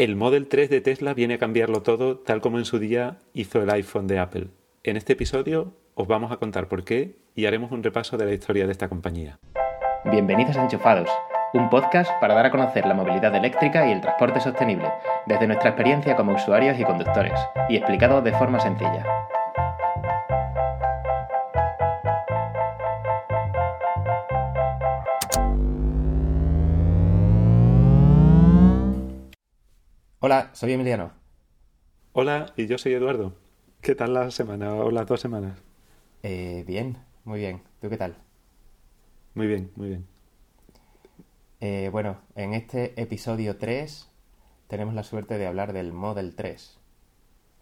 El Model 3 de Tesla viene a cambiarlo todo, tal como en su día hizo el iPhone de Apple. En este episodio os vamos a contar por qué y haremos un repaso de la historia de esta compañía. Bienvenidos a Enchufados, un podcast para dar a conocer la movilidad eléctrica y el transporte sostenible, desde nuestra experiencia como usuarios y conductores, y explicado de forma sencilla. Hola, soy Emiliano. Hola, y yo soy Eduardo. ¿Qué tal la semana o las dos semanas? Eh, bien, muy bien. ¿Tú qué tal? Muy bien, muy bien. Eh, bueno, en este episodio 3 tenemos la suerte de hablar del Model 3.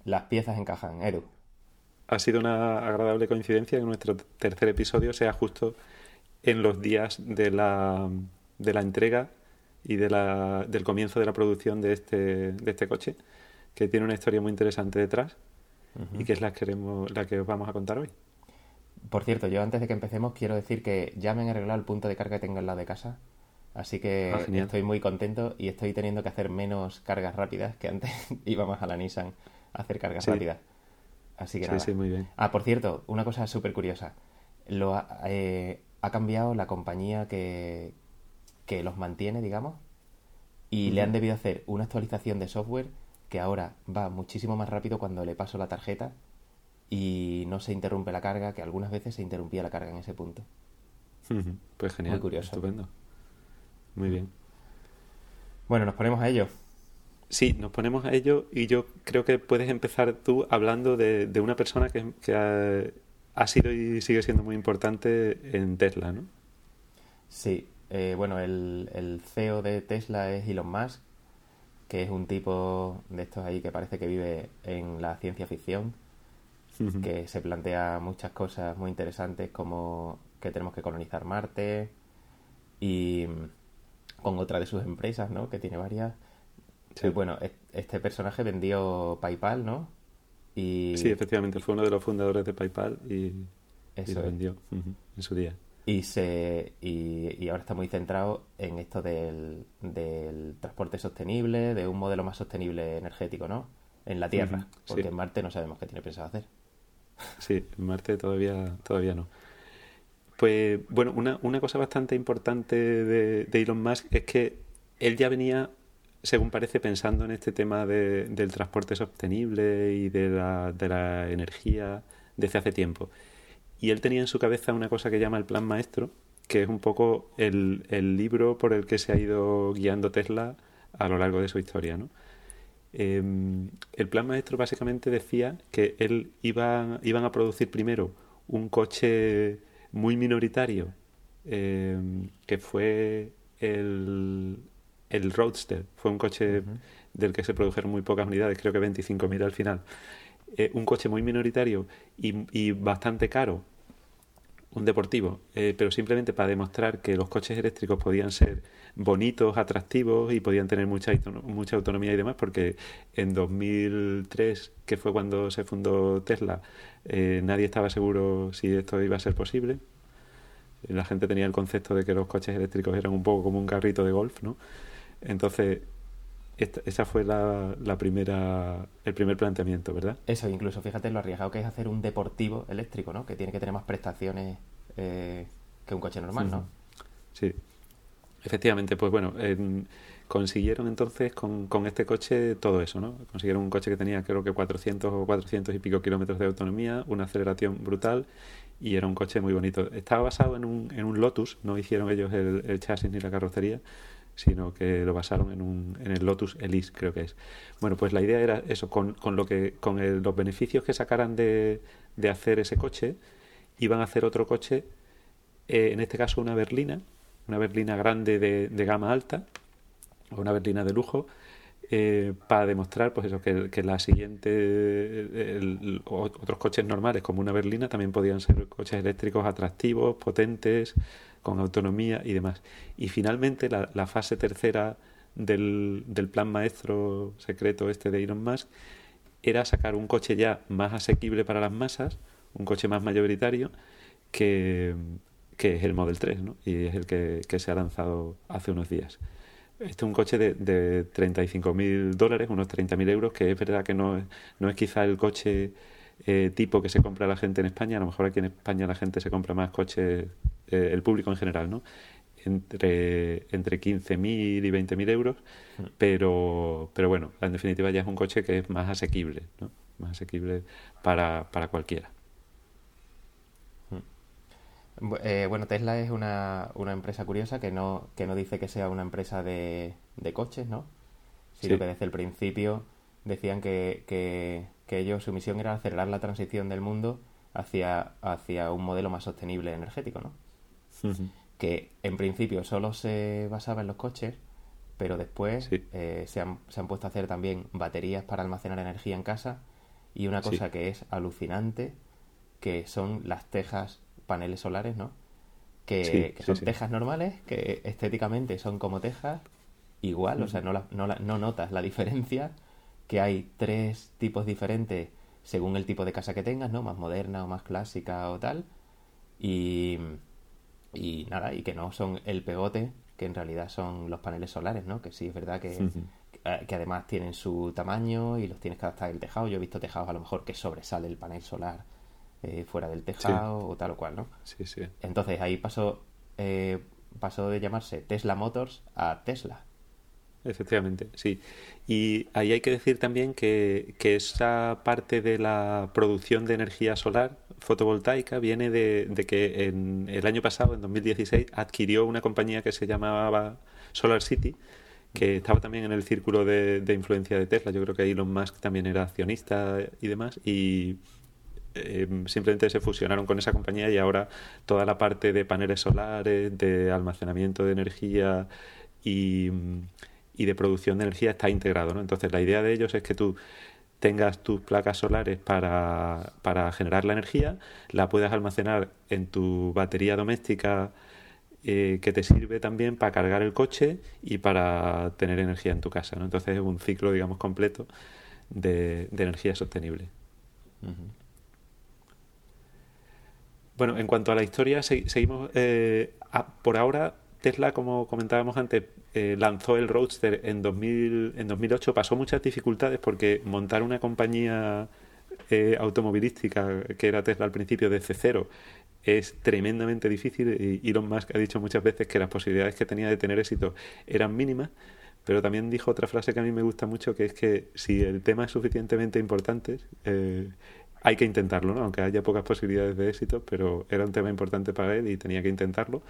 Las piezas encajan, Edu. Ha sido una agradable coincidencia que nuestro tercer episodio sea justo en los días de la, de la entrega y de la, del comienzo de la producción de este, de este coche, que tiene una historia muy interesante detrás y que es la que, queremos, la que os vamos a contar hoy. Por cierto, yo antes de que empecemos quiero decir que ya me han arreglado el punto de carga que tengo en lado de casa, así que Ah, estoy muy contento y estoy teniendo que hacer menos cargas rápidas que antes íbamos a la Nissan a hacer cargas Sí. rápidas. Así que Sí, nada. sí, muy bien. Ah, por cierto, una cosa súper curiosa. Lo ha, eh, ha cambiado la compañía que, que los mantiene, digamos, y le han debido hacer una actualización de software que ahora va muchísimo más rápido cuando le paso la tarjeta y no se interrumpe la carga, que algunas veces se interrumpía la carga en ese punto. Pues genial. Muy curioso. Estupendo. Muy bien. Bueno, nos ponemos a ello. Sí, nos ponemos a ello y yo creo que puedes empezar tú hablando de, de una persona que, que ha, ha sido y sigue siendo muy importante en Tesla, ¿no? Sí, eh, bueno, el, el CEO de Tesla es Elon Musk, que es un tipo de estos ahí que parece que vive en la ciencia ficción. Que se plantea muchas cosas muy interesantes como que tenemos que colonizar Marte y mm, con otra de sus empresas, ¿no? Que tiene varias. Sí. Bueno, este personaje vendió PayPal, ¿no? Y, Sí, efectivamente, fue uno de los fundadores de PayPal y, lo vendió en su día. Y, se, y, y ahora está muy centrado en esto del, del transporte sostenible, de un modelo más sostenible energético, ¿no? En la Tierra, porque sí. en Marte no sabemos qué tiene pensado hacer. Sí, en Marte todavía, todavía no. Pues bueno, una, una cosa bastante importante de, de Elon Musk es que él ya venía, según parece, pensando en este tema de- del transporte sostenible y de la, de la energía desde hace tiempo. Y él tenía en su cabeza una cosa que llama el Plan Maestro, que es un poco el, el libro por el que se ha ido guiando Tesla a lo largo de su historia, ¿no? Eh, el plan maestro básicamente decía que él iba, iban a producir primero un coche muy minoritario, eh, que fue el, el Roadster. Fue un coche del que se produjeron muy pocas unidades, creo que 25.000 al final. Eh, un coche muy minoritario y, bastante caro, un deportivo, eh, pero simplemente para demostrar que los coches eléctricos podían ser bonitos, atractivos y podían tener mucha, mucha autonomía y demás, porque en 2003, que fue cuando se fundó Tesla, eh, nadie estaba seguro si esto iba a ser posible. La gente tenía el concepto de que los coches eléctricos eran un poco como un carrito de golf, ¿no? Entonces, esta- esa fue la, la primera, el primer planteamiento, ¿verdad? Eso, incluso fíjate lo arriesgado que es hacer un deportivo eléctrico, ¿no? Que tiene que tener más prestaciones eh, que un coche normal, ¿no? Sí, efectivamente, pues bueno, en- consiguieron entonces con, con este coche todo eso, ¿no? Consiguieron un coche que tenía creo que 400 o 400 y pico kilómetros de autonomía, una aceleración brutal y era un coche muy bonito. Estaba basado en un, en un Lotus, no hicieron ellos el, el chasis ni la carrocería, sino que lo basaron en, un, en el Lotus Elise, creo que es. Bueno, pues la idea era eso, con, con lo que, con el- los beneficios que sacaran de, de hacer ese coche, iban a hacer otro coche eh, en este caso una berlina, una berlina grande de, de gama alta, o una berlina de lujo, eh, para demostrar pues eso, que, que la siguiente, otros coches normales como una berlina también podían ser coches eléctricos atractivos, potentes, con autonomía y demás. Y finalmente la, fase tercera del, del plan maestro secreto este de Elon Musk era sacar un coche ya más asequible para las masas, un coche más mayoritario, que, que es el Model 3, ¿no? Y es el que, que se ha lanzado hace unos días. este es un coche de, de 35.000 dólares, unos 30.000 euros, que es verdad que no, no es quizá el coche eh, tipo que se compra la gente en España. A lo mejor aquí en España la gente se compra más coches, eh, el público en general, ¿no? Entre, entre 15.000 y 20.000 euros, mm. pero, pero bueno, en definitiva ya es un coche que es más asequible, ¿no? Más asequible para, para cualquiera. Eh, bueno, Tesla es una, una, empresa curiosa que no, que no dice que sea una empresa de, de coches, ¿no? Sino que desde el principio decían que, que, ellos, su misión era acelerar la transición del mundo hacia, hacia un modelo más sostenible energético, ¿no? Que en principio solo se basaba en los coches, pero después eh, se, han, se, han, puesto a hacer también baterías para almacenar energía en casa y una cosa que es alucinante, que son las tejas paneles solares, ¿no? Que, son tejas normales, que estéticamente son como tejas, igual, o sea, no, no, no notas la diferencia, que hay tres tipos diferentes según el tipo de casa que tengas, ¿no? Más moderna o más clásica o tal. Y, y nada, y que no son el pegote, que en realidad son los paneles solares, ¿no? Que sí es verdad que, que, además tienen su tamaño y los tienes que adaptar al tejado. Yo he visto tejados a lo mejor que sobresale el panel solar eh, fuera del tejado o tal o cual, ¿no? Sí, sí. Entonces ahí pasó, eh, pasó de llamarse Tesla Motors a Tesla. Efectivamente, sí. Y ahí hay que decir también que, que esa parte de la producción de energía solar fotovoltaica viene de, de, que en el año pasado, en 2016, adquirió una compañía que se llamaba Solar City, que estaba también en el círculo de, de influencia de Tesla. Yo creo que Elon Musk también era accionista y demás. Y, Em, simplemente se fusionaron con esa compañía y ahora toda la parte de paneles solares, de almacenamiento de energía y, de producción de energía está integrado. ¿no? Entonces la idea de ellos es que tú tengas tus placas solares para, para generar la energía, la puedas almacenar en tu batería doméstica eh, que te sirve también para cargar el coche y para tener energía en tu casa. ¿no? Entonces es un ciclo, digamos, completo de, energía sostenible. Bueno, en cuanto a la historia, seguimos. Eh, por ahora, Tesla, como comentábamos antes, eh, lanzó el Roadster en, 2000, en 2008. Pasó muchas dificultades porque montar una compañía eh, automovilística, que era Tesla al principio, desde cero, es tremendamente difícil. Y Elon Musk ha dicho muchas veces que las posibilidades que tenía de tener éxito eran mínimas. Pero también dijo otra frase que a mí me gusta mucho, que es que si el tema es suficientemente importante, hay que intentarlo, ¿no? aunque haya pocas posibilidades de éxito, pero era un tema importante para él y tenía que intentarlo.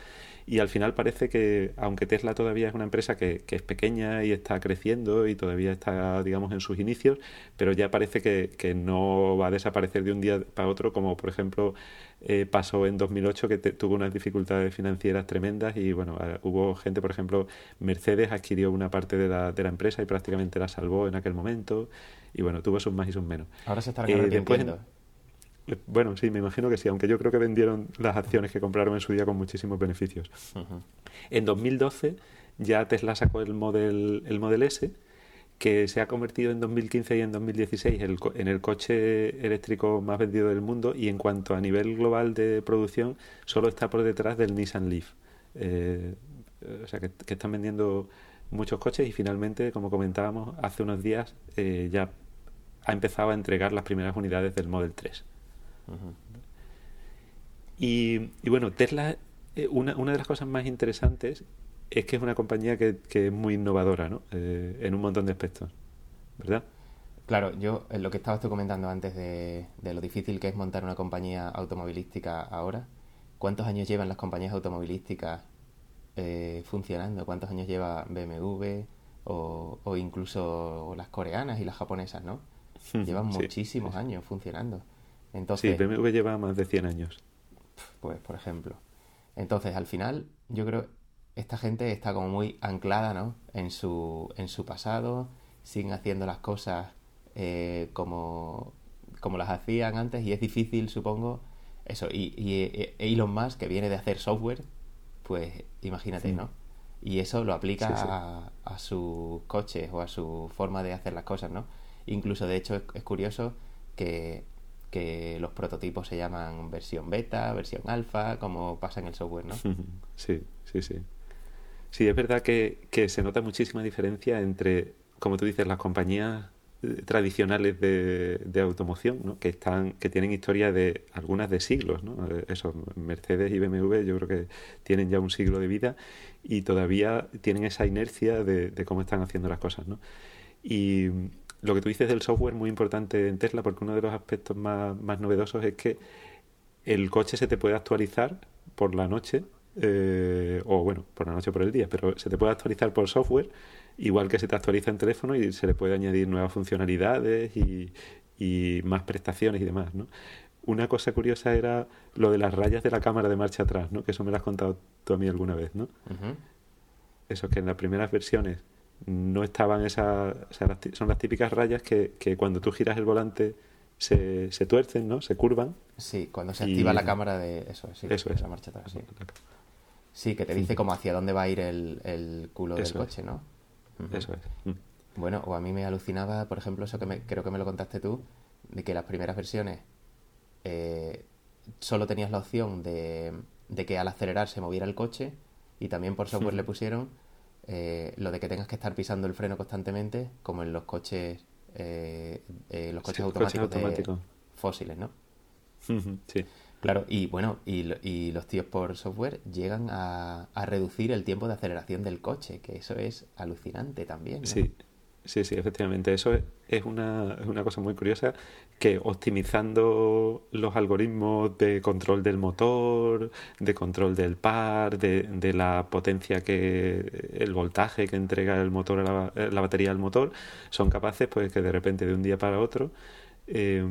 Y al final parece que, aunque Tesla todavía es una empresa que, es pequeña y está creciendo y todavía está, digamos, en sus inicios, pero ya parece que, no va a desaparecer de un día para otro, como por ejemplo eh, pasó en 2008 que tuvo unas dificultades financieras tremendas y bueno, hubo gente, por ejemplo, Mercedes adquirió una parte de la, de la empresa y prácticamente la salvó en aquel momento y bueno, tuvo sus más y sus menos. Ahora se está eh, bueno, sí, me imagino que sí, aunque yo creo que vendieron las acciones que compraron en su día con muchísimos beneficios. En 2012 ya Tesla sacó el Model, el Model S que se ha convertido en 2015 y en 2016 en el coche eléctrico más vendido del mundo y en cuanto a nivel global de producción solo está por detrás del Nissan Leaf. Eh, o sea que, están vendiendo muchos coches y finalmente, como comentábamos, hace unos días eh, ya ha empezado a entregar las primeras unidades del Model 3. y, y, bueno, Tesla, eh, una, una de las cosas más interesantes es que es una compañía que, es muy innovadora, ¿no? Eh, en un montón de aspectos, ¿verdad? Claro, yo lo que estabas tú comentando antes de, lo difícil que es montar una compañía automovilística ahora, ¿cuántos años llevan las compañías automovilísticas eh, funcionando? ¿Cuántos años lleva BMW o, o, incluso las coreanas y las japonesas, ¿no? Llevan muchísimos años funcionando. Entonces, sí, BMW lleva más de 100 años. Pues, por ejemplo. Entonces, al final, yo creo esta gente está como muy anclada ¿no? en, su, en su pasado, siguen haciendo las cosas eh, como, como las hacían antes y es difícil, supongo, eso. Y, y, Elon Musk, que viene de hacer software, pues imagínate, ¿no? Y eso lo aplica A, a, sus coches o a su forma de hacer las cosas, ¿no? Incluso, de hecho, es, curioso que, que los prototipos se llaman versión beta, versión alfa, como pasa en el software, ¿no? Sí, sí, sí. Sí, es verdad que, que se nota muchísima diferencia entre, como tú dices, las compañías tradicionales de, de, automoción, ¿no? que están, que tienen historia de algunas de siglos, ¿no? Eh, eso, Mercedes y BMW yo creo que tienen ya un siglo de vida y todavía tienen esa inercia de, de cómo están haciendo las cosas, ¿no? Y lo que tú dices del software muy importante en Tesla, porque uno de los aspectos más, más novedosos es que el coche se te puede actualizar por la noche, eh, o bueno, por la noche o por el día, pero se te puede actualizar por software igual que se te actualiza en teléfono y se le puede añadir nuevas funcionalidades y, más prestaciones y demás, ¿no? Una cosa curiosa era lo de las rayas de la cámara de marcha atrás, ¿no? Que eso me lo has contado tú a mí alguna vez, ¿no? Eso que en las primeras versiones no estaban esas... son las típicas rayas que, que cuando tú giras el volante se, se, tuercen, ¿no? Se curvan. Sí, cuando se activa la cámara de... Eso, sí, eso es. la marcha atrás, sí. Sí, que te dice como hacia dónde va a ir el, el culo del coche, ¿no? Eso es. Mm. Bueno, o a mí me alucinaba, por ejemplo, eso que me, creo que me lo contaste tú, de que las primeras versiones eh, solo tenías la opción de, de, que al acelerar se moviera el coche y también por software le pusieron eh, lo de que tengas que estar pisando el freno constantemente, como en los coches, eh, los coches automáticos fósiles, ¿no? Sí. Claro, y bueno, y, y, los tíos por software llegan a, reducir el tiempo de aceleración del coche, que eso es alucinante también. Sí, sí, sí, efectivamente. Eso es, una, es una cosa muy curiosa, que optimizando los algoritmos de control del motor, de control del par, de, de la potencia que, el voltaje que entrega el motor a la, la batería al motor, son capaces pues que de repente de un día para otro... Eh,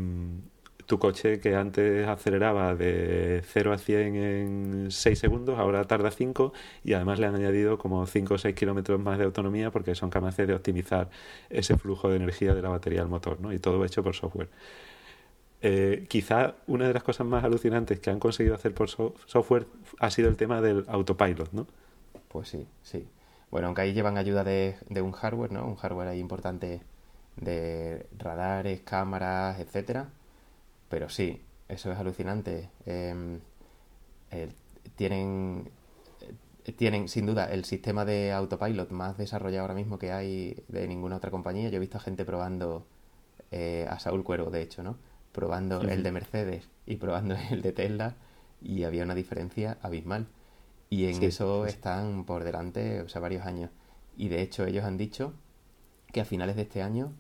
tu coche que antes aceleraba de 0 a 100 en 6 segundos, ahora tarda 5 y además le han añadido como 5 o 6 kilómetros más de autonomía porque son capaces de optimizar ese flujo de energía de la batería del motor, ¿no? Y todo hecho por software. Eh, quizá una de las cosas más alucinantes que han conseguido hacer por software ha sido el tema del autopilot, ¿no? Pues sí, sí. Bueno, aunque ahí llevan ayuda de, de un hardware, ¿no? Un hardware ahí importante de radares, cámaras, etcétera pero sí, eso es alucinante. Em, tienen, eh, tienen, sin duda, el sistema de autopilot más desarrollado ahora mismo que hay de ninguna otra compañía. Yo he visto a gente probando, eh, a Saúl Cuervo, de hecho, ¿no? Probando el de Mercedes y probando el de Tesla y había una diferencia abismal. Y en eso están por delante, o sea, varios años. Y de hecho ellos han dicho que a finales de este año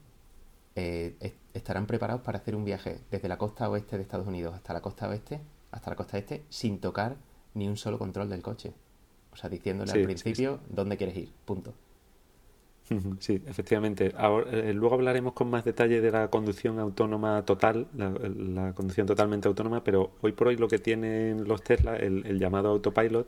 eh, estarán preparados para hacer un viaje desde la costa oeste de Estados Unidos hasta la costa oeste, hasta la costa este, sin tocar ni un solo control del coche. O sea, diciéndole al principio dónde quieres ir, punto. Sí, efectivamente. Ahora, eh, luego hablaremos con más detalle de la conducción autónoma total, la, conducción totalmente autónoma, pero hoy por hoy lo que tienen los Tesla, el llamado autopilot,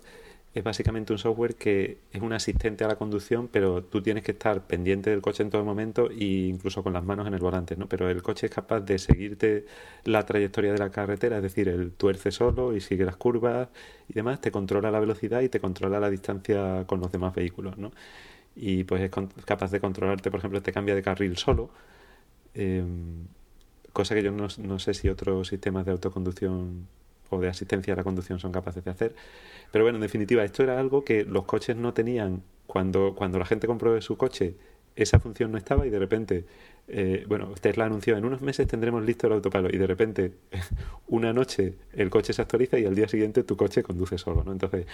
es básicamente un software que es un asistente a la conducción, pero tú tienes que estar pendiente del coche en todo momento e incluso con las manos en el volante, ¿no? Pero el coche es capaz de seguirte la trayectoria de la carretera, es decir, el tuerce solo y sigue las curvas y demás, te controla la velocidad y te controla la distancia con los demás vehículos, ¿no? Y pues es capaz de controlarte, por ejemplo, te cambia de carril solo, em, cosa que yo no, no sé si otros sistemas de autoconducción o de asistencia a la conducción son capaces de hacer. Pero bueno, en definitiva, esto era algo que los coches no tenían cuando, cuando la gente compró su coche. Esa función no estaba y de repente, eh, bueno, Tesla anunció en unos meses tendremos listo el autopilot y de repente una noche el coche se actualiza y al día siguiente tu coche conduce solo, ¿no? Entonces,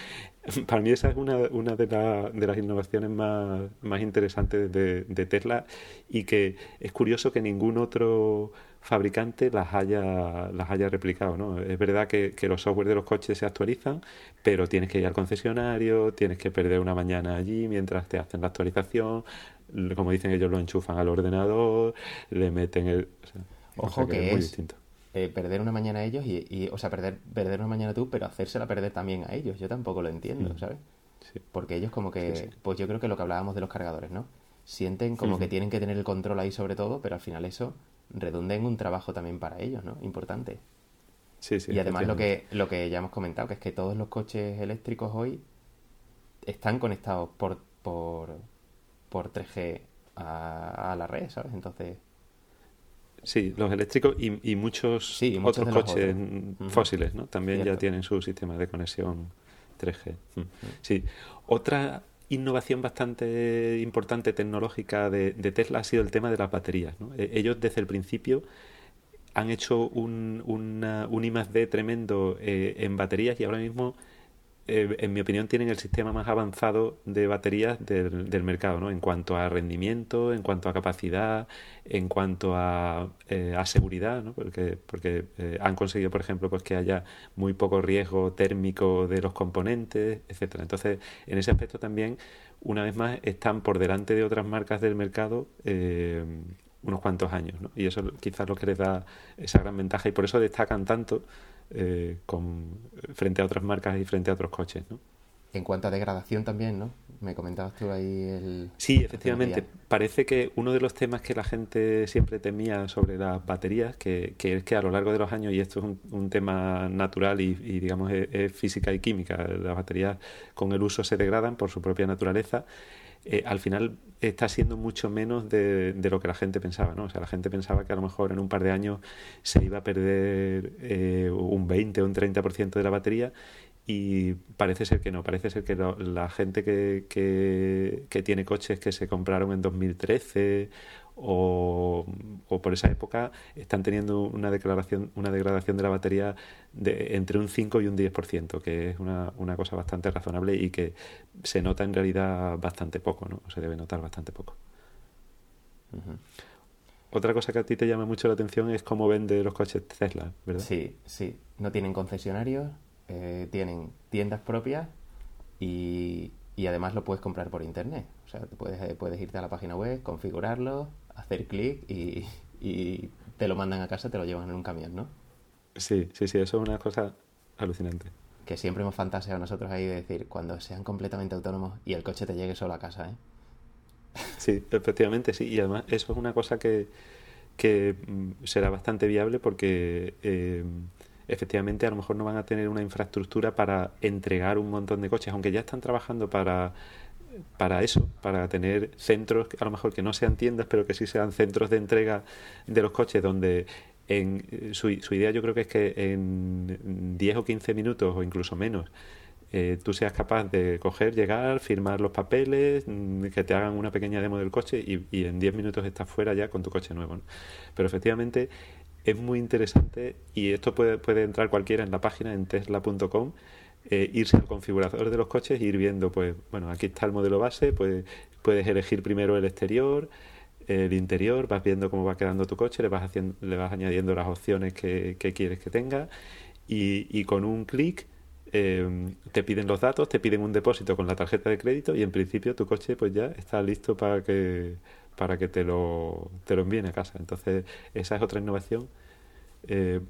para mí esa es una, una de, de las innovaciones más, más interesantes de, de Tesla y que es curioso que ningún otro fabricante las haya, las haya replicado. ¿no? Es verdad que, que, los software de los coches se actualizan, pero tienes que ir al concesionario, tienes que perder una mañana allí mientras te hacen la actualización. Como dicen ellos, lo enchufan al ordenador, le meten el... Ojo que, es, muy distinto. Eh, perder una mañana a ellos y, y, o sea, perder, perder una mañana tú, pero hacérsela perder también a ellos. Yo tampoco lo entiendo. ¿sabes? Porque ellos como que, pues yo creo que lo que hablábamos de los cargadores, ¿no? Sienten como que tienen que tener el control ahí sobre todo, pero al final eso redunda en un trabajo también para ellos, ¿no? Importante. Sí, sí, y además lo que, lo que ya hemos comentado, que es que todos los coches eléctricos hoy están conectados por, por, por 3G a, la red, ¿sabes? Entonces... Sí, los eléctricos y, y muchos, otros coches fósiles, ¿no? También ya tienen su sistema de conexión 3G. Mm. Sí. Otra innovación bastante importante tecnológica de, Tesla ha sido el tema de las baterías. E, ellos desde el principio han hecho un, una, un I+.D. tremendo eh, en baterías y ahora mismo eh, en mi opinión, tienen el sistema más avanzado de baterías del, mercado, ¿no? En cuanto a rendimiento, en cuanto a capacidad, en cuanto a, eh, a seguridad, ¿no? Porque, porque eh, han conseguido, por ejemplo, pues que haya muy poco riesgo térmico de los componentes, etcétera. Entonces, en ese aspecto también, una vez más, están por delante de otras marcas del mercado unos cuantos años, ¿no? Y eso quizás lo que les da esa gran ventaja y por eso destacan tanto eh, con, frente a otras marcas y frente a otros coches, ¿no? En cuanto a degradación también, ¿no? Me comentabas tú ahí el... Sí, efectivamente. Parece que uno de los temas que la gente siempre temía sobre las baterías, que, es que a lo largo de los años, y esto es un, tema natural y, digamos es, física y química, las baterías con el uso se degradan por su propia naturaleza, eh, al final está siendo mucho menos de, lo que la gente pensaba, ¿no? O sea, la gente pensaba que a lo mejor en un par de años se iba a perder eh, un 20 o un 30% de la batería y parece ser que no, parece ser que la gente que, que, tiene coches que se compraron en 2013 o, por esa época están teniendo una declaración, una degradación de la batería de entre un 5 y un 10%, que es una, una cosa bastante razonable y que se nota en realidad bastante poco, ¿no? Se debe notar bastante poco. Otra cosa que a ti te llama mucho la atención es cómo vende los coches Tesla, ¿verdad? Sí, sí. No tienen concesionarios, eh, tienen tiendas propias y, y además lo puedes comprar por internet. O sea, puedes, eh, puedes irte a la página web, configurarlo, hacer clic y, y, te lo mandan a casa, te lo llevan en un camión, ¿no? Sí, sí, sí, eso es una cosa alucinante. Que siempre hemos fantaseado nosotros ahí de decir, cuando sean completamente autónomos y el coche te llegue solo a casa, ¿eh? Sí, efectivamente, sí. Y además eso es una cosa que, que mm, será bastante viable porque eh, efectivamente a lo mejor no van a tener una infraestructura para entregar un montón de coches, aunque ya están trabajando para para eso, para tener centros, a lo mejor que no sean tiendas, pero que sí sean centros de entrega de los coches, donde en, su, su idea yo creo que es que en 10 o 15 minutos o incluso menos eh, tú seas capaz de coger, llegar, firmar los papeles, mm, que te hagan una pequeña demo del coche y, y en 10 minutos estás fuera ya con tu coche nuevo. Pero efectivamente es muy interesante y esto puede, puede entrar cualquiera en la página en tesla.com eh, irse al configurador de los coches e ir viendo, pues, bueno, aquí está el modelo base, pues puedes elegir primero el exterior, el interior, vas viendo cómo va quedando tu coche, le vas, haciendo, le vas añadiendo las opciones que, quieres que tenga y, y con un clic eh, te piden los datos, te piden un depósito con la tarjeta de crédito y en principio tu coche pues ya está listo para que para que te lo, te lo envíen a casa. Entonces esa es otra innovación eh,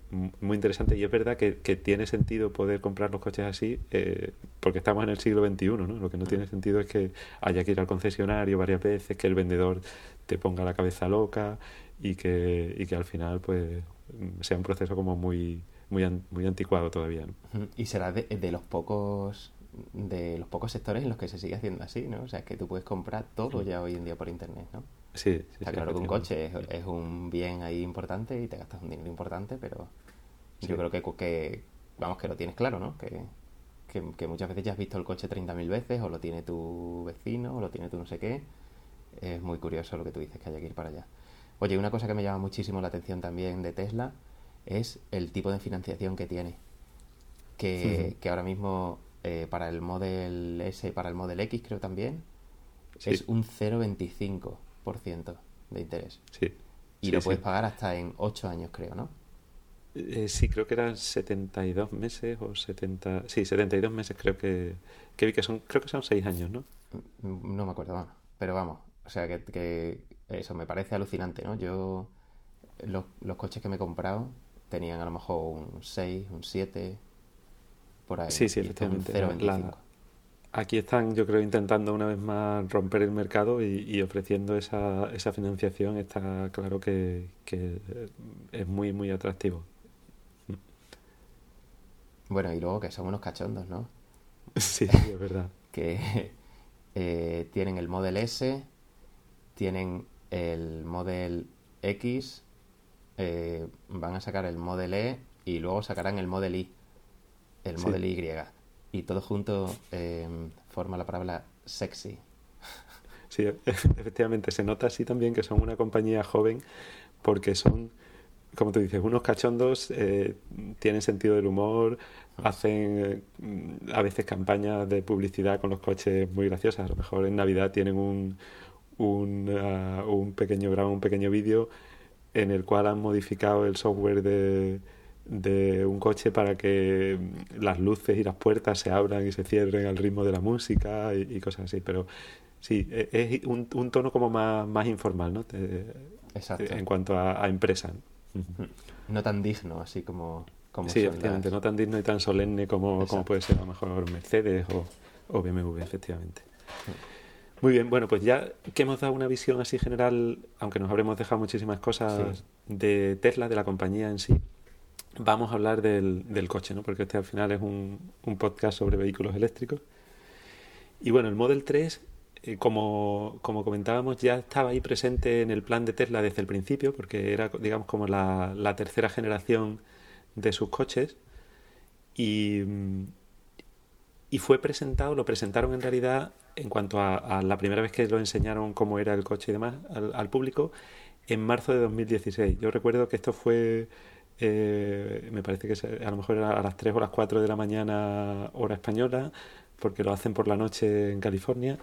muy interesante y es verdad que, tiene sentido poder comprar los coches así eh, porque estamos en el siglo XXI, ¿no? Lo que no tiene sentido es que haya que ir al concesionario varias veces, que el vendedor te ponga la cabeza loca y que, y que al final pues sea un proceso como muy muy, muy anticuado todavía. Y será de, de los pocos de los pocos sectores en los que se sigue haciendo así, ¿no? O sea, que tú puedes comprar todo ya hoy en día por internet, ¿no? Sí, Está claro que un coche es, un bien ahí importante y te gastas un dinero importante, pero yo creo que, que, vamos, que lo tienes claro, ¿no? Que, que, muchas veces ya has visto el coche 30.000 veces, o lo tiene tu vecino, o lo tiene tu no sé qué. Es muy curioso lo que tú dices, que haya que ir para allá. Oye, una cosa que me llama muchísimo la atención también de Tesla es el tipo de financiación que tiene. Que, que ahora mismo eh, para el Model S y para el Model X creo también es un 0,25 de interés. Sí. Y lo puedes pagar hasta en 8 años, creo, ¿no? Eh, sí, creo que eran 72 meses o 70... Sí, 72 meses creo que, que vi que son... Creo que son 6 años, ¿no? Mm, no me acuerdo, bueno. Pero vamos, o sea que, que eso me parece alucinante, ¿no? Yo... Los, los coches que me he comprado tenían a lo mejor un 6, un 7, por ahí. Sí, sí, efectivamente. Aquí están, yo creo, intentando una vez más romper el mercado y, ofreciendo esa, esa, financiación. Está claro que, es muy, muy atractivo. Bueno, y luego que son unos cachondos, ¿no? Sí, es verdad. que eh, tienen el Model S, tienen el Model X, eh, van a sacar el Model E y luego sacarán el Model Y, el Model Y y todo junto eh, forma la palabra sexy. Sí, efectivamente, se nota así también que son una compañía joven porque son, como tú dices, unos cachondos, eh, tienen sentido del humor, hacen eh, a veces campañas de publicidad con los coches muy graciosas. A lo mejor en Navidad tienen un, un, uh, un pequeño grabo, un pequeño vídeo en el cual han modificado el software de, de un coche para que las luces y las puertas se abran y se cierren al ritmo de la música y, cosas así. Pero sí, e, es un, un tono como más, más informal, ¿no? Exacto. En cuanto a, empresa. No tan digno, así como... como sí, efectivamente, no tan digno y tan solemne como, como, puede ser a lo mejor Mercedes o, o BMW, efectivamente. Muy bien, bueno, pues ya que hemos dado una visión así general, aunque nos habremos dejado muchísimas cosas de Tesla, de la compañía en sí, vamos a hablar del, coche, ¿no? Porque este al final es un, un, podcast sobre vehículos eléctricos. Y bueno, el Model 3, eh, como, comentábamos, ya estaba ahí presente en el plan de Tesla desde el principio, porque era, digamos, como la, la tercera generación de sus coches. Y, y fue presentado, lo presentaron en realidad en cuanto a, a, la primera vez que lo enseñaron cómo era el coche y demás al, al público, en marzo de 2016. Yo recuerdo que esto fue eh, me parece que a lo mejor a las 3 o las 4 de la mañana hora española, porque lo hacen por la noche en California,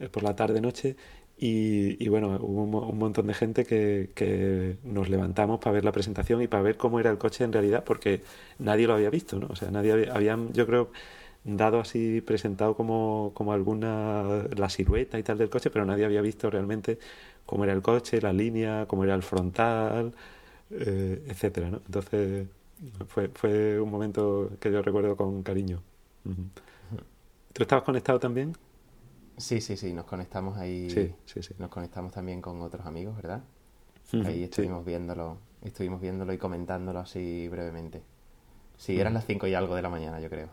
eh, por la tarde-noche. Y, y, bueno, hubo un, montón de gente que, que nos levantamos para ver la presentación y para ver cómo era el coche en realidad, porque nadie lo había visto, ¿no? O sea, nadie había, habían, yo creo, dado así, presentado como, como alguna, la silueta y tal del coche, pero nadie había visto realmente cómo era el coche, la línea, cómo era el frontal, eh, etcétera, ¿no? Entonces fue, fue un momento que yo recuerdo con cariño. Uh -huh. ¿Tú estabas conectado también? Sí, sí, sí, nos conectamos ahí. Sí, sí, sí. Nos conectamos también con otros amigos, ¿verdad? Uh -huh, ahí estuvimos viéndolo, estuvimos viéndolo y comentándolo así brevemente. Sí, eran uh -huh. las cinco y algo de la mañana, yo creo.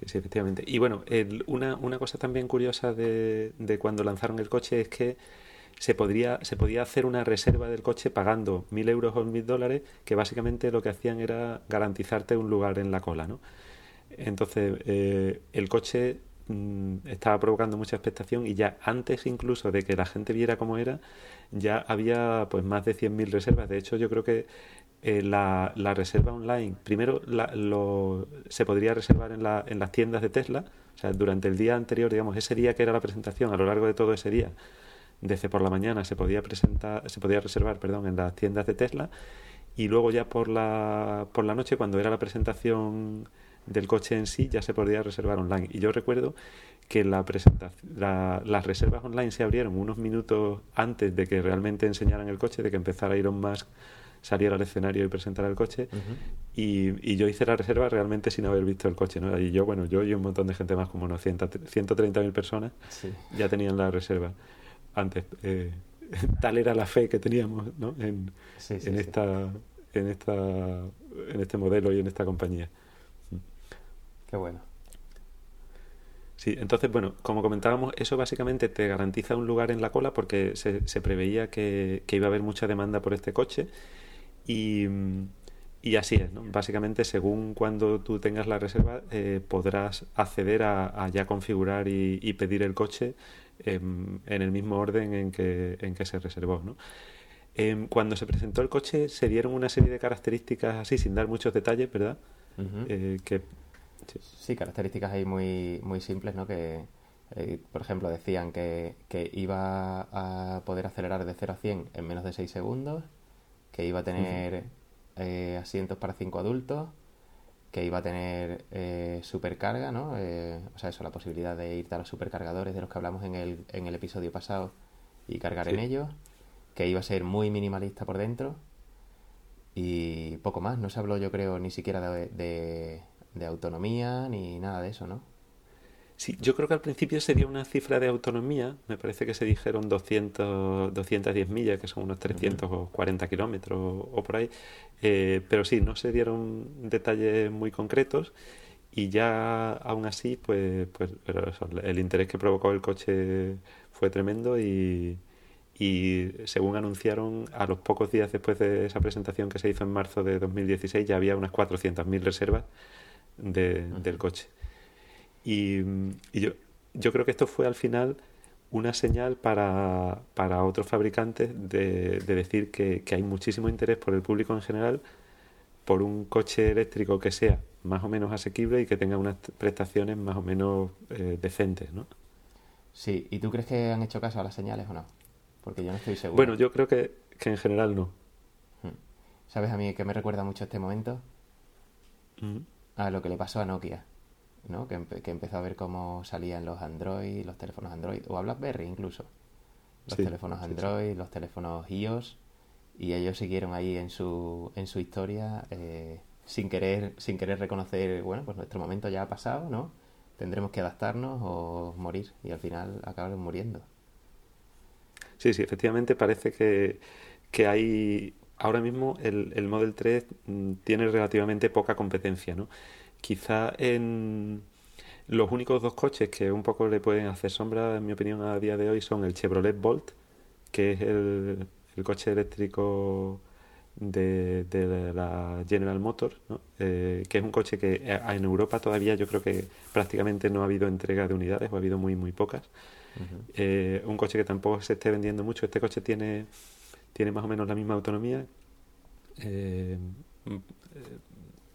Sí, sí, efectivamente. Y bueno, el, una, una cosa también curiosa de, de cuando lanzaron el coche es que se, podría, se podía hacer una reserva del coche pagando mil euros o mil dólares, que básicamente lo que hacían era garantizarte un lugar en la cola, ¿no? Entonces, eh, el coche mmm, estaba provocando mucha expectación y ya antes incluso de que la gente viera cómo era, ya había pues más de 100.000 reservas. De hecho, yo creo que eh, la, la, reserva online, primero la, lo, se podría reservar en, la, en las tiendas de Tesla, o sea, durante el día anterior, digamos, ese día que era la presentación, a lo largo de todo ese día, desde por la mañana se podía presentar, se podía reservar, perdón, en las tiendas de Tesla y luego ya por la por la noche cuando era la presentación del coche en sí ya se podía reservar online. Y yo recuerdo que la presentación, la, las reservas online se abrieron unos minutos antes de que realmente enseñaran el coche, de que empezara Elon Musk saliera al escenario y presentara el coche uh -huh. y, y, yo hice la reserva realmente sin haber visto el coche ¿no? y yo bueno yo y un montón de gente más como unos 130.000 personas sí. ya tenían la reserva antes. Eh, tal era la fe que teníamos ¿no? en, sí, sí, en, sí. esta, en, esta, en este modelo y en esta compañía. Qué bueno. Sí, entonces, bueno, como comentábamos, eso básicamente te garantiza un lugar en la cola porque se, se preveía que, que, iba a haber mucha demanda por este coche y, y así es, ¿no? Básicamente, según cuando tú tengas la reserva, eh, podrás acceder a, a, ya configurar y, y pedir el coche en, en, el mismo orden en que, en que se reservó. ¿no? Eh, cuando se presentó el coche se dieron una serie de características así, sin dar muchos detalles, ¿verdad? Uh -huh. eh, que, sí. sí. características ahí muy, muy simples, ¿no? Que, eh, por ejemplo, decían que, que, iba a poder acelerar de 0 a 100 en menos de 6 segundos, que iba a tener uh -huh. asientos para 5 adultos, que iba a tener eh, supercarga, ¿no? Eh, o sea, eso, la posibilidad de irte a los supercargadores de los que hablamos en el, en el episodio pasado y cargar sí. en ellos, que iba a ser muy minimalista por dentro y poco más. No se habló, yo creo, ni siquiera de, de, de autonomía ni nada de eso, ¿no? Sí, yo creo que al principio se dio una cifra de autonomía, me parece que se dijeron 200, 210 millas, que son unos 340 uh -huh. kilómetros o por ahí, eh, pero sí, no se dieron detalles muy concretos y ya aún así, pues, pues el interés que provocó el coche fue tremendo y, y según anunciaron, a los pocos días después de esa presentación que se hizo en marzo de 2016 ya había unas 400.000 reservas del coche. Y, yo, yo creo que esto fue al final una señal para, para otros fabricantes de, decir que, hay muchísimo interés por el público en general por un coche eléctrico que sea más o menos asequible y que tenga unas prestaciones más o menos eh, decentes, ¿no? Sí, ¿y tú crees que han hecho caso a las señales o no? Porque yo no estoy seguro. Bueno, yo creo que, en general no. Hmm. ¿Sabes a mí que me recuerda mucho este momento? Mm. A lo que le pasó a Nokia, ¿no? Que, empezó a ver cómo salían los Android, los teléfonos Android, o a BlackBerry incluso. Los teléfonos Android, los teléfonos iOS, y ellos siguieron ahí en su, en su historia eh, sin, querer, sin querer reconocer, bueno, pues nuestro momento ya ha pasado, ¿no? Tendremos que adaptarnos o morir, y al final acabaron muriendo. Sí, sí, efectivamente parece que, que hay ahora mismo el, el Model 3 mm, tiene relativamente poca competencia, ¿no? Quizá en los únicos dos coches que un poco le pueden hacer sombra, en mi opinión, a día de hoy son el Chevrolet Bolt, que es el, coche eléctrico de, de, la General Motors, ¿no? Eh, que es un coche que eh, en Europa todavía yo creo que prácticamente no ha habido entrega de unidades o ha habido muy, muy pocas. Eh, un coche que tampoco se esté vendiendo mucho. Este coche tiene, tiene más o menos la misma autonomía. Eh,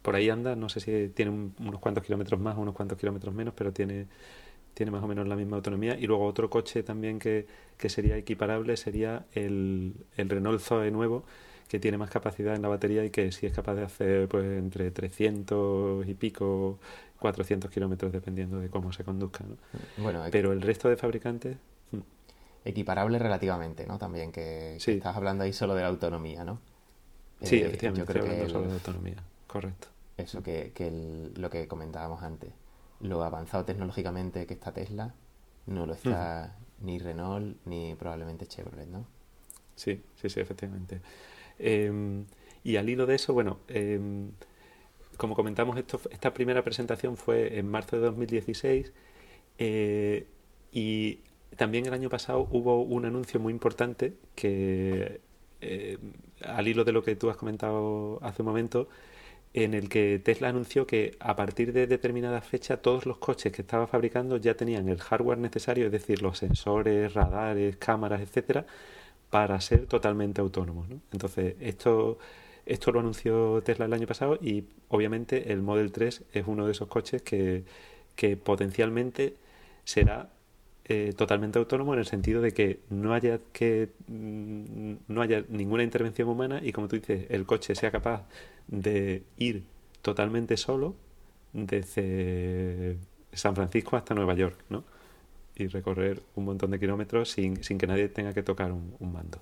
por ahí anda, no sé si tiene unos cuantos kilómetros más o unos cuantos kilómetros menos, pero tiene, tiene más o menos la misma autonomía. Y luego otro coche también que, que sería equiparable sería el, el Renault Zoe nuevo, que tiene más capacidad en la batería y que sí es capaz de hacer pues entre 300 y pico 400 kilómetros dependiendo de cómo se conduzca. ¿no? Bueno, Pero el resto de fabricantes... Hmm. Equiparable relativamente, ¿no? También que, estás hablando ahí solo de la autonomía, ¿no? Sí, eh, efectivamente, yo creo que solo de autonomía, correcto. Eso, que, lo que comentábamos antes, lo avanzado tecnológicamente que está Tesla, no lo está ni Renault ni probablemente Chevrolet, ¿no? Sí, sí, sí, efectivamente. Em, y al hilo de eso, bueno, eh, como comentamos, esto, esta primera presentación fue en marzo de 2016 eh, y también el año pasado hubo un anuncio muy importante que, eh, al hilo de lo que tú has comentado hace un momento, en el que Tesla anunció que a partir de determinada fecha todos los coches que estaba fabricando ya tenían el hardware necesario, es decir, los sensores, radares, cámaras, etcétera, para ser totalmente autónomos. Entonces, esto esto lo anunció Tesla el año pasado y obviamente el Model 3 es uno de esos coches que, potencialmente será eh, totalmente autónomo en el sentido de que no haya que mm, no haya ninguna intervención humana y como tú dices el coche sea capaz de ir totalmente solo desde San Francisco hasta Nueva York, ¿no? Y recorrer un montón de kilómetros sin, sin que nadie tenga que tocar un, mando.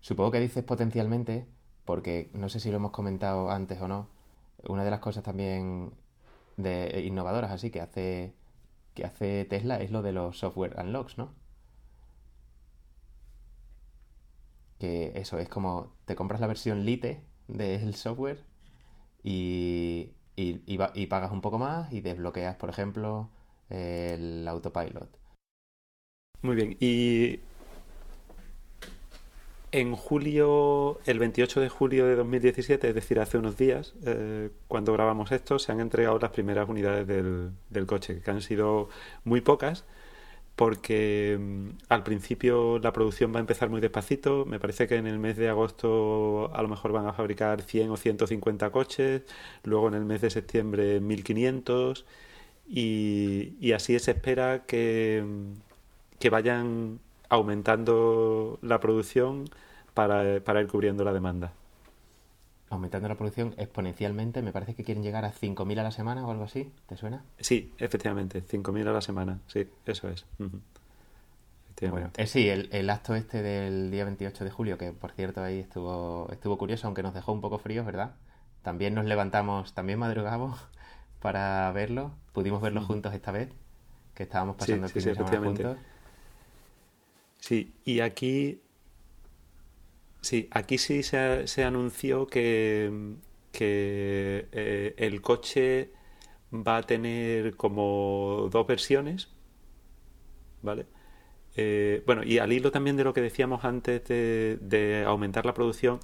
Supongo que dices potencialmente porque no sé si lo hemos comentado antes o no, una de las cosas también de innovadoras así que hace que hace Tesla es lo de los software unlocks, ¿no? Que eso es como te compras la versión Lite del software y, y, y pagas un poco más y desbloqueas, por ejemplo, el autopilot. Muy bien, y en julio, el 28 de julio de 2017, es decir, hace unos días, eh, cuando grabamos esto, se han entregado las primeras unidades del, coche, que han sido muy pocas, porque mm, al principio la producción va a empezar muy despacito. Me parece que en el mes de agosto a lo mejor van a fabricar 100 o 150 coches, luego en el mes de septiembre 1500, y, y así se espera que, que vayan aumentando la producción para, para ir cubriendo la demanda. Aumentando la producción exponencialmente, me parece que quieren llegar a 5.000 a la semana o algo así, ¿te suena? Sí, efectivamente, 5.000 a la semana, sí, eso es. Bueno, eh, sí, el, el, acto este del día 28 de julio, que por cierto ahí estuvo, estuvo curioso, aunque nos dejó un poco fríos, ¿verdad? También nos levantamos, también madrugamos para verlo, pudimos verlo juntos esta vez, que estábamos pasando el fin de semana juntos. Sí, y aquí. Sí, aquí sí se, anunció que, que eh, el coche va a tener como dos versiones. ¿Vale? Eh, bueno, y al hilo también de lo que decíamos antes de, aumentar la producción,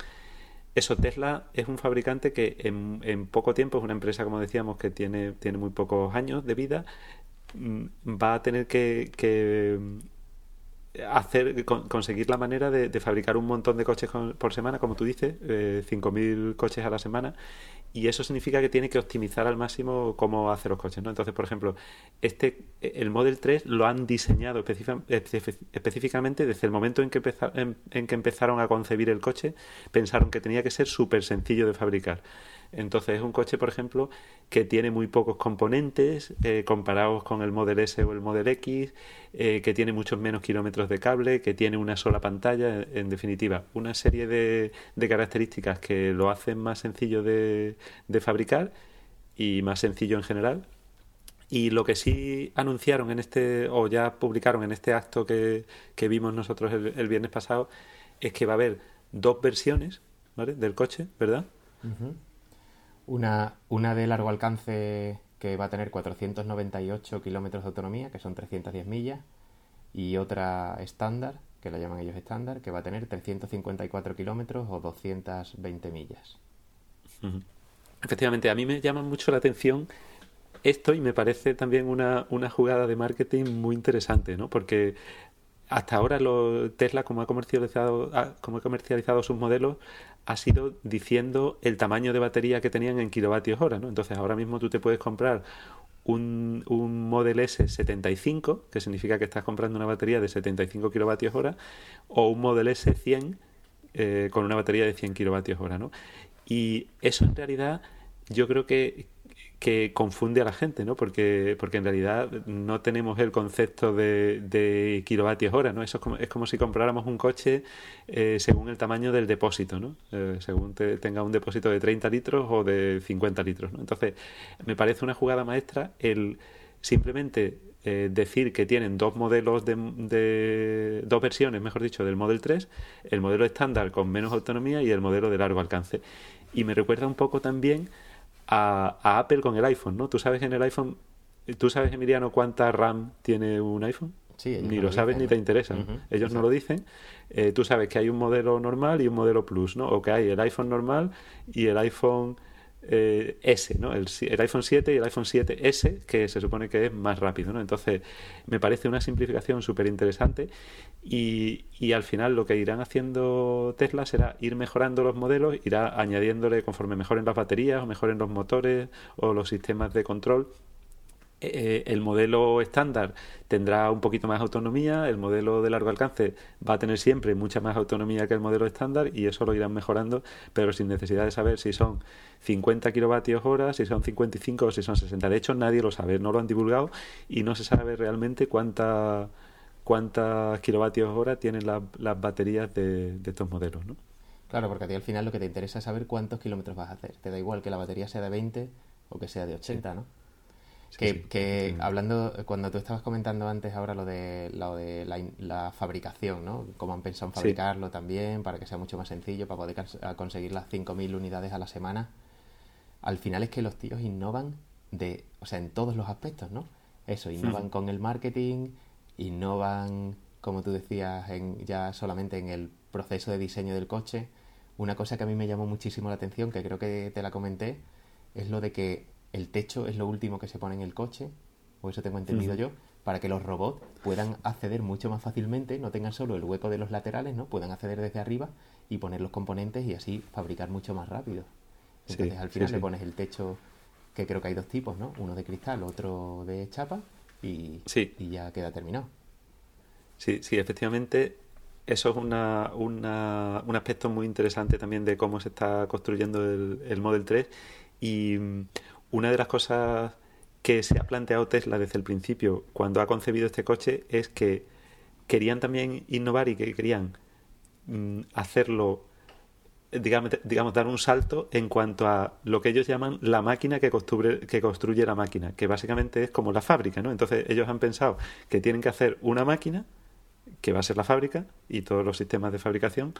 eso, Tesla es un fabricante que en, poco tiempo, es una empresa, como decíamos, que tiene, tiene muy pocos años de vida, mm, va a tener que hacer conseguir la manera de, fabricar un montón de coches por semana, como tú dices, eh, 5.000 coches a la semana, y eso significa que tiene que optimizar al máximo cómo hacer los coches, ¿no? Entonces, por ejemplo, este el Model 3 lo han diseñado específicamente desde el momento en que, en que empezaron a concebir el coche, pensaron que tenía que ser súper sencillo de fabricar. Entonces es un coche, por ejemplo, que tiene muy pocos componentes eh, comparados con el Model S o el Model X, eh, que tiene muchos menos kilómetros de cable, que tiene una sola pantalla, en definitiva, una serie de, características que lo hacen más sencillo de, fabricar y más sencillo en general. Y lo que sí anunciaron en este, o ya publicaron en este acto que, vimos nosotros el, viernes pasado, es que va a haber dos versiones del coche, ¿verdad? Una, una de largo alcance que va a tener 498 kilómetros de autonomía, que son 310 millas, y otra estándar, que la llaman ellos estándar, que va a tener 354 kilómetros o 220 millas. Efectivamente, a mí me llama mucho la atención esto y me parece también una, una jugada de marketing muy interesante, ¿no? Porque hasta ahora lo, Tesla, como ha comercializado, como ha comercializado sus modelos, ha sido diciendo el tamaño de batería que tenían en kilovatios hora, ¿no? Entonces ahora mismo tú te puedes comprar un, un Model S 75, que significa que estás comprando una batería de 75 kilovatios hora, o un Model S 100 eh, con una batería de 100 kilovatios hora, ¿no? Y eso en realidad yo creo que, que confunde a la gente, ¿no? Porque, porque en realidad no tenemos el concepto de, de kilovatios hora, ¿no? Eso es como, es como si compráramos un coche eh, según el tamaño del depósito, ¿no? Eh, según tenga un depósito de 30 litros o de 50 litros, ¿no? Entonces, me parece una jugada maestra el simplemente eh, decir que tienen dos modelos de, de, dos versiones, mejor dicho, del Model 3, el modelo estándar con menos autonomía y el modelo de largo alcance. Y me recuerda un poco también a, Apple con el iPhone, ¿no? Tú sabes en el iPhone, tú sabes, Emiliano, cuánta RAM tiene un iPhone. Sí, ni lo, sabes ni te interesa. Ellos no lo dicen. Eh, tú sabes que hay un modelo normal y un modelo Plus, ¿no? O que hay el iPhone normal y el iPhone eh, S, ¿no? El, iPhone 7 y el iPhone 7S, que se supone que es más rápido, ¿no? Entonces, me parece una simplificación súper interesante y, y, al final lo que irán haciendo Tesla será ir mejorando los modelos, irá añadiéndole conforme mejoren las baterías o mejoren los motores o los sistemas de control eh, el modelo estándar tendrá un poquito más autonomía, el modelo de largo alcance va a tener siempre mucha más autonomía que el modelo estándar y eso lo irán mejorando, pero sin necesidad de saber si son 50 kilovatios hora, si son 55 o si son 60. De hecho, nadie lo sabe, no lo han divulgado y no se sabe realmente cuánta, cuántas kilovatios hora tienen las baterías de, estos modelos. ¿no? Claro, porque a ti al final lo que te interesa es saber cuántos kilómetros vas a hacer. Te da igual que la batería sea de 20 o que sea de 80, ¿no? Que, hablando, cuando tú estabas comentando antes ahora lo de, lo de la, fabricación, ¿no? Cómo han pensado en fabricarlo también para que sea mucho más sencillo, para poder conseguir las 5.000 unidades a la semana. Al final es que los tíos innovan de, o sea, en todos los aspectos, ¿no? Eso, innovan con el marketing, innovan, como tú decías, en, ya solamente en el proceso de diseño del coche. Una cosa que a mí me llamó muchísimo la atención, que creo que te la comenté, es lo de que el techo es lo último que se pone en el coche, o eso tengo entendido yo, para que los robots puedan acceder mucho más fácilmente, no tengan solo el hueco de los laterales, ¿no? Puedan acceder desde arriba y poner los componentes y así fabricar mucho más rápido. Entonces al final le pones el techo, que creo que hay dos tipos, ¿no? Uno de cristal, otro de chapa, y, y ya queda terminado. Sí, sí, efectivamente eso es una, una, un aspecto muy interesante también de cómo se está construyendo el, el Model 3 y una de las cosas que se ha planteado Tesla desde el principio cuando ha concebido este coche es que querían también innovar y que querían mm, hacerlo, digamos, digamos, dar un salto en cuanto a lo que ellos llaman la máquina que construye, que construye la máquina, que básicamente es como la fábrica, ¿no? Entonces ellos han pensado que tienen que hacer una máquina, que va a ser la fábrica y todos los sistemas de fabricación,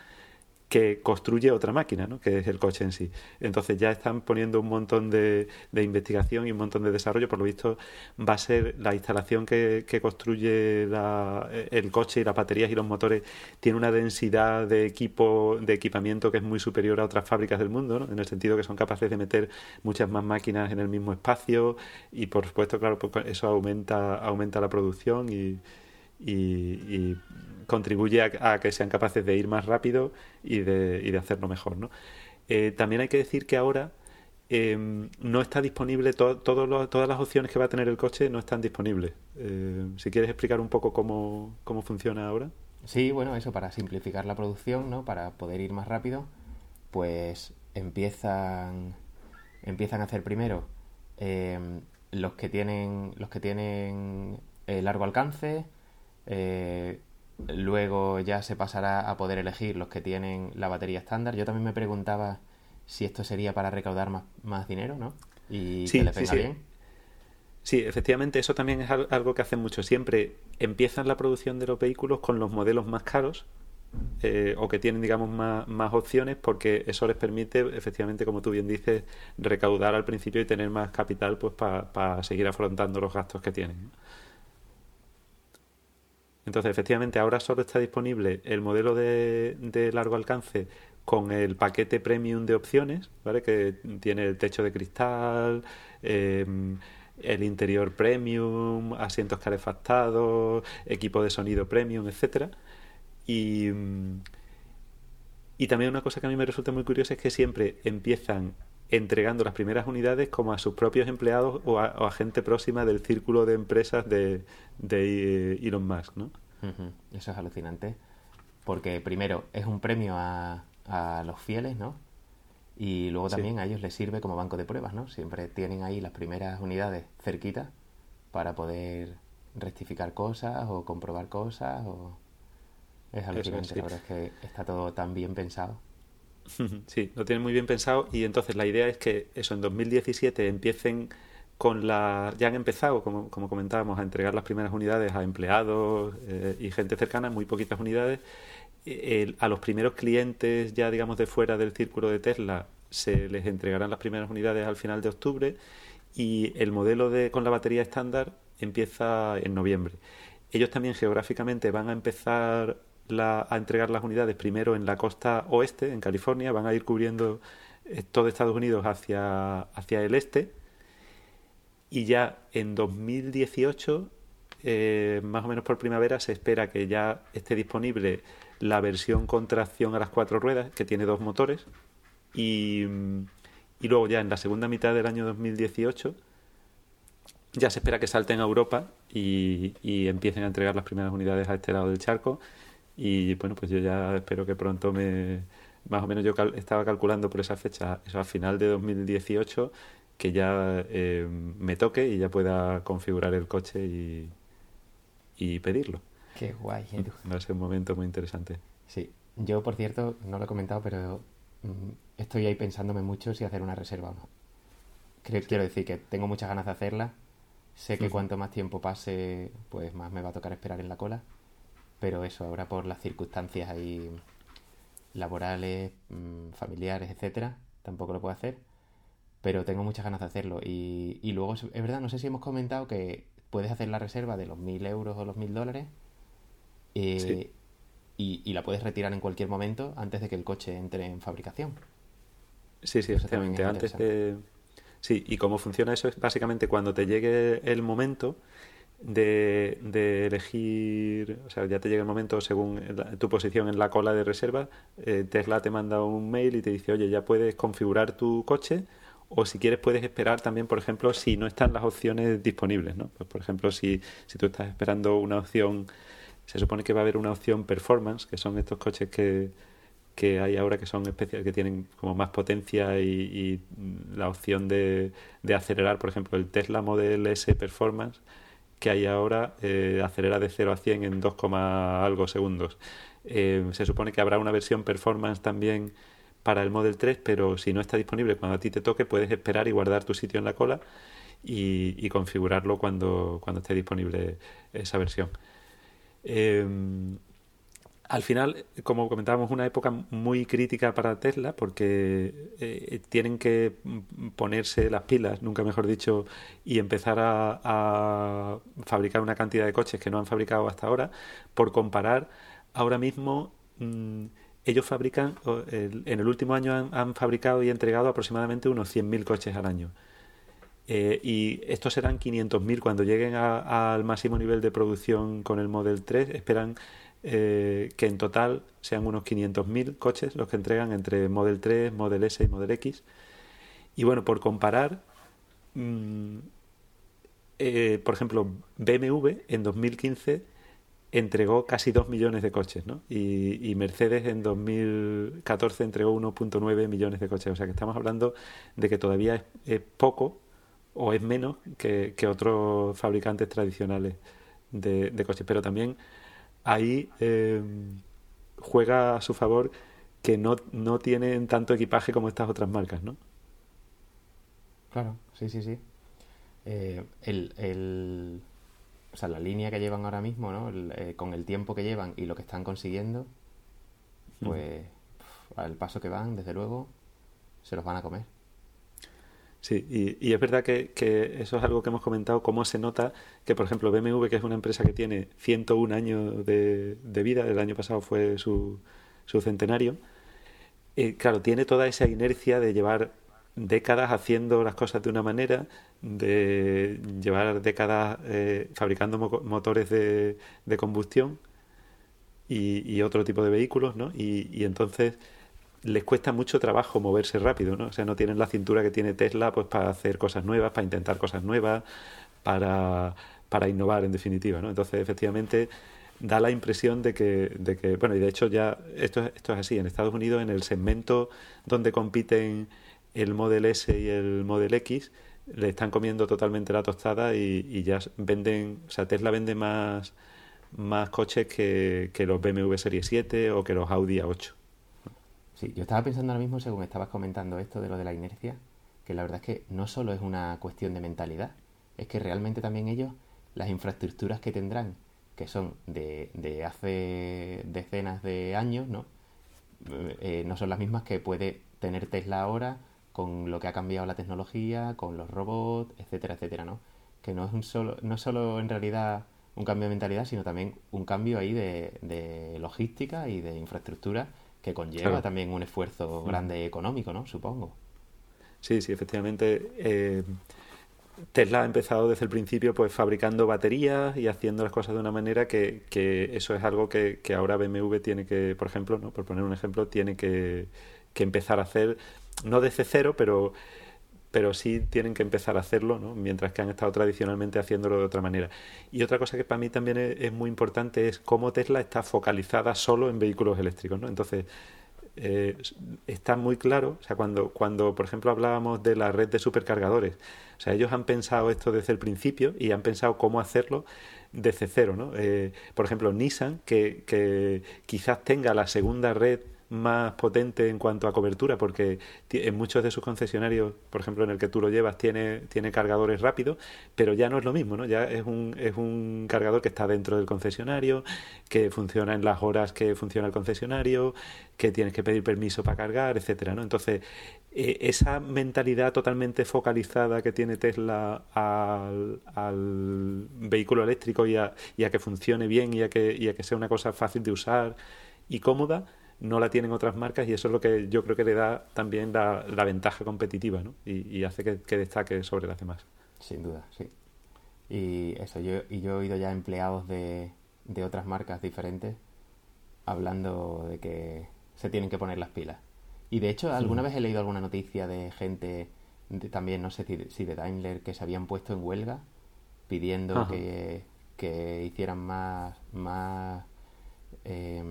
que construye otra máquina, ¿no? que es el coche en sí. Entonces ya están poniendo un montón de, de, investigación y un montón de desarrollo. Por lo visto va a ser la instalación que, que construye la, el coche y las baterías y los motores tiene una densidad de equipo, de equipamiento que es muy superior a otras fábricas del mundo, ¿no? en el sentido que son capaces de meter muchas más máquinas en el mismo espacio y por supuesto, claro, pues eso aumenta, aumenta la producción y, y contribuye a, que sean capaces de ir más rápido y de, y de hacerlo mejor. ¿no? Eh, también hay que decir que ahora em, no está disponible, todas las opciones que va a tener el coche no están disponibles. Eh, si quieres explicar un poco cómo, cómo funciona ahora. Sí, bueno, eso para simplificar la producción, ¿no? Para poder ir más rápido, pues empiezan empiezan a hacer primero em, los que tienen los que tienen eh, largo alcance, eh, Luego ya se pasará a poder elegir los que tienen la batería estándar. Yo también me preguntaba si esto sería para recaudar más, más dinero, ¿no? Y sí, que les venga sí, bien. Sí, efectivamente, eso también es algo que hacen mucho. Siempre empiezan la producción de los vehículos con los modelos más caros eh, o que tienen, digamos, más, más, opciones porque eso les permite, efectivamente, como tú bien dices, recaudar al principio y tener más capital pues para seguir afrontando los gastos que tienen. Entonces, efectivamente, ahora solo está disponible el modelo de, largo alcance con el paquete premium de opciones, ¿vale? Que tiene el techo de cristal, em, el interior premium, asientos calefactados, equipo de sonido premium, etcétera. Y, y también una cosa que a mí me resulta muy curiosa es que siempre empiezan entregando las primeras unidades como a sus propios empleados o a, gente próxima del círculo de empresas de, de eh, Elon Musk, ¿no? Eso es alucinante, porque primero es un premio a, a los fieles, ¿no? Y luego también a ellos les sirve como banco de pruebas, ¿no? Siempre tienen ahí las primeras unidades cerquitas para poder rectificar cosas o comprobar cosas o... Es alucinante, la verdad es que está todo tan bien pensado. Sí, lo tienen muy bien pensado y entonces la idea es que eso en 2017 empiecen con la ya han empezado, como, como comentábamos, a entregar las primeras unidades a empleados eh, y gente cercana, muy poquitas unidades. a los primeros clientes ya digamos de fuera del círculo de Tesla se les entregarán las primeras unidades al final de octubre y el modelo de con la batería estándar empieza en noviembre. Ellos también geográficamente van a empezar a entregar las unidades primero en la costa oeste, en California, van a ir cubriendo eh, todo Estados Unidos hacia, hacia el este. Y ya en 2018, eh, más o menos por primavera, se espera que ya esté disponible la versión con tracción a las cuatro ruedas, que tiene dos motores, y, y luego ya en la segunda mitad del año 2018 ya se espera que salten a Europa y, y empiecen a entregar las primeras unidades a este lado del charco y bueno, pues yo ya espero que pronto me... Más o menos yo estaba calculando por esa fecha, eso a final de 2018, que ya eh, me toque y ya pueda configurar el coche y, y pedirlo. Qué guay, Va a ser un momento muy interesante. Sí, yo por cierto, no lo he comentado, pero mm, estoy ahí pensándome mucho si hacer una reserva o no. Quiero decir que tengo muchas ganas de hacerla. Sé que cuanto más tiempo pase, pues más me va a tocar esperar en la cola pero eso ahora por las circunstancias ahí laborales, mm, familiares, etcétera, tampoco lo puedo hacer, pero tengo muchas ganas de hacerlo. Y, y luego, es verdad, no sé si hemos comentado que puedes hacer la reserva de los mil euros o los mil dólares eh, y, y, la puedes retirar en cualquier momento antes de que el coche entre en fabricación. Sí, sí, efectivamente. Antes de... Sí, y cómo funciona eso es básicamente cuando te llegue el momento, de, elegir, o sea, ya te llega el momento según tu posición en la cola de reserva, eh, Tesla te manda un mail y te dice, oye, ya puedes configurar tu coche o si quieres puedes esperar también, por ejemplo, si no están las opciones disponibles, ¿no? Pues, por ejemplo, si, si tú estás esperando una opción, se supone que va a haber una opción performance, que son estos coches que, que hay ahora que son especiales, que tienen como más potencia y, y la opción de, de acelerar, por ejemplo, el Tesla Model S Performance, que hay ahora eh, acelera de 0 a 100 en 2, algo segundos. Eh, se supone que habrá una versión performance también para el Model 3, pero si no está disponible cuando a ti te toque, puedes esperar y guardar tu sitio en la cola y, configurarlo cuando, cuando esté disponible esa versión. Eh, al final, como comentábamos, una época muy crítica para Tesla porque eh, tienen que ponerse las pilas, nunca mejor dicho, y empezar a, fabricar una cantidad de coches que no han fabricado hasta ahora. Por comparar, ahora mismo mm, ellos fabrican, en el último año han, fabricado y entregado aproximadamente unos 100.000 coches al año. Eh, y estos serán 500.000 cuando lleguen al máximo nivel de producción con el Model 3. Esperan eh, que en total sean unos 500.000 coches los que entregan entre Model 3, Model S y Model X. Y bueno, por comparar, mm, eh, por ejemplo, BMW en 2015 entregó casi 2 millones de coches, ¿no? Y, Mercedes en 2014 entregó 1.9 millones de coches. O sea que estamos hablando de que todavía es, poco o es menos que, otros fabricantes tradicionales de coches. Pero también ahí eh, juega a su favor que no, no tienen tanto equipaje como estas otras marcas, ¿no? Claro, sí, sí, sí. Eh, el, el, o sea, la línea que llevan ahora mismo, ¿no? Eh, con el tiempo que llevan y lo que están consiguiendo, pues al paso que van, desde luego, se los van a comer. Sí, y, es verdad que, eso es algo que hemos comentado, cómo se nota que, por ejemplo, BMW, que es una empresa que tiene 101 años de, vida, el año pasado fue su, centenario, eh, claro, tiene toda esa inercia de llevar décadas haciendo las cosas de una manera, de llevar décadas eh, fabricando motores de, de combustión y, otro tipo de vehículos, ¿no? Y, y entonces les cuesta mucho trabajo moverse rápido, ¿no? O sea, no tienen la cintura que tiene Tesla pues para hacer cosas nuevas, para intentar cosas nuevas, para, para innovar en definitiva, ¿no? Entonces, efectivamente, da la impresión de que, de que bueno, y de hecho ya esto, esto es así, en Estados Unidos, en el segmento donde compiten el Model S y el Model X, le están comiendo totalmente la tostada y, ya venden, o sea, Tesla vende más, más coches que, que los BMW Serie 7 o que los Audi A8. Sí, yo estaba pensando ahora mismo, según estabas comentando esto de lo de la inercia, que la verdad es que no solo es una cuestión de mentalidad, es que realmente también ellos, las infraestructuras que tendrán, que son de, de hace decenas de años, ¿no? Eh, no son las mismas que puede tener Tesla ahora con lo que ha cambiado la tecnología, con los robots, etcétera, etcétera, ¿no? Que no es un solo, no solo en realidad un cambio de mentalidad, sino también un cambio ahí de, de logística y de infraestructura que conlleva también un esfuerzo grande económico, ¿no? Supongo. Sí, sí, efectivamente. Eh, Tesla ha empezado desde el principio pues fabricando baterías y haciendo las cosas de una manera que, que eso es algo que, que, ahora BMW tiene que, por ejemplo, ¿no? por poner un ejemplo, tiene que, que empezar a hacer, no desde cero, pero pero sí tienen que empezar a hacerlo, ¿no? mientras que han estado tradicionalmente haciéndolo de otra manera. Y otra cosa que para mí también es, muy importante es cómo Tesla está focalizada solo en vehículos eléctricos. ¿no? Entonces, eh, está muy claro, o sea, cuando, cuando, por ejemplo, hablábamos de la red de supercargadores, o sea, ellos han pensado esto desde el principio y han pensado cómo hacerlo desde cero, ¿no? Eh, por ejemplo, Nissan, que, que quizás tenga la segunda red más potente en cuanto a cobertura, porque en muchos de sus concesionarios, por ejemplo en el que tú lo llevas, tiene, tiene cargadores rápidos, pero ya no es lo mismo, ¿no? Ya es un, es un cargador que está dentro del concesionario, que funciona en las horas que funciona el concesionario, que tienes que pedir permiso para cargar, etcétera, ¿no? Entonces, e, esa mentalidad totalmente focalizada que tiene Tesla al, al vehículo eléctrico y a, y a, que funcione bien y a que, y a que sea una cosa fácil de usar y cómoda, no la tienen otras marcas y eso es lo que yo creo que le da también la, ventaja competitiva ¿no? y, hace que, destaque sobre las demás. Sin duda, sí. Y eso, yo, y yo he oído ya empleados de, de otras marcas diferentes hablando de que se tienen que poner las pilas. Y de hecho, alguna vez he leído alguna noticia de gente, también no sé si de Daimler, que se habían puesto en huelga pidiendo que, que, hicieran más, más eh,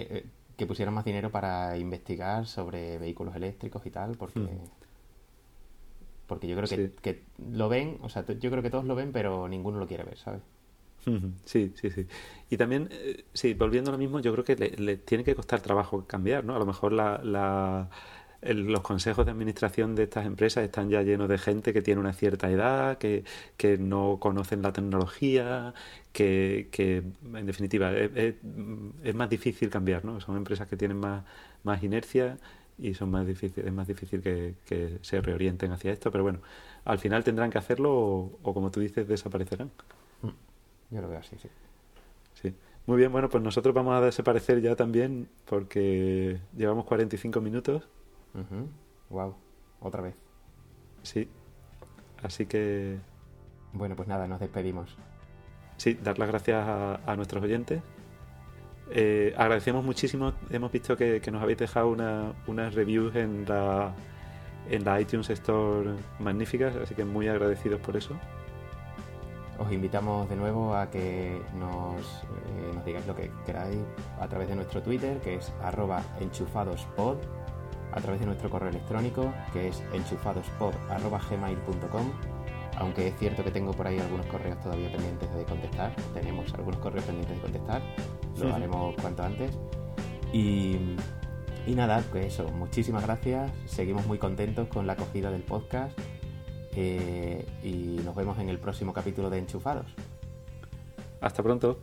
eh, que pusieran más dinero para investigar sobre vehículos eléctricos y tal, porque hmm. porque yo creo que, que, lo ven, o sea, yo creo que todos lo ven, pero ninguno lo quiere ver, ¿sabes? Sí, sí, sí. Y también, eh, sí, volviendo a lo mismo, yo creo que le, tiene que costar trabajo cambiar, ¿no? A lo mejor la, la, los consejos de administración de estas empresas están ya llenos de gente que tiene una cierta edad, que, que no conocen la tecnología, que, que en definitiva es, es, más difícil cambiar, ¿no? Son empresas que tienen más, más inercia y son más difícil, es más difícil que, que, se reorienten hacia esto, pero bueno, al final tendrán que hacerlo o, o como tú dices, desaparecerán. Mm. Yo lo veo así, sí. Sí. Muy bien, bueno, pues nosotros vamos a desaparecer ya también porque llevamos 45 minutos. Wow, otra vez. Sí. Así que. Bueno, pues nada, nos despedimos. Sí, dar las gracias a, nuestros oyentes. Eh, agradecemos muchísimo, hemos visto que, nos habéis dejado unas reviews en la, en la iTunes Store magníficas, así que muy agradecidos por eso os invitamos de nuevo a que nos, eh, nos, digáis lo que queráis a través de nuestro Twitter, que es arroba enchufadospod, a través de nuestro correo electrónico, que es enchufadospod.gmail.com aunque es cierto que tengo por ahí algunos correos todavía pendientes de contestar, tenemos algunos correos pendientes de contestar, lo haremos cuanto antes. Y, y nada, pues eso, muchísimas gracias, seguimos muy contentos con la acogida del podcast eh, y nos vemos en el próximo capítulo de Enchufados. Hasta pronto.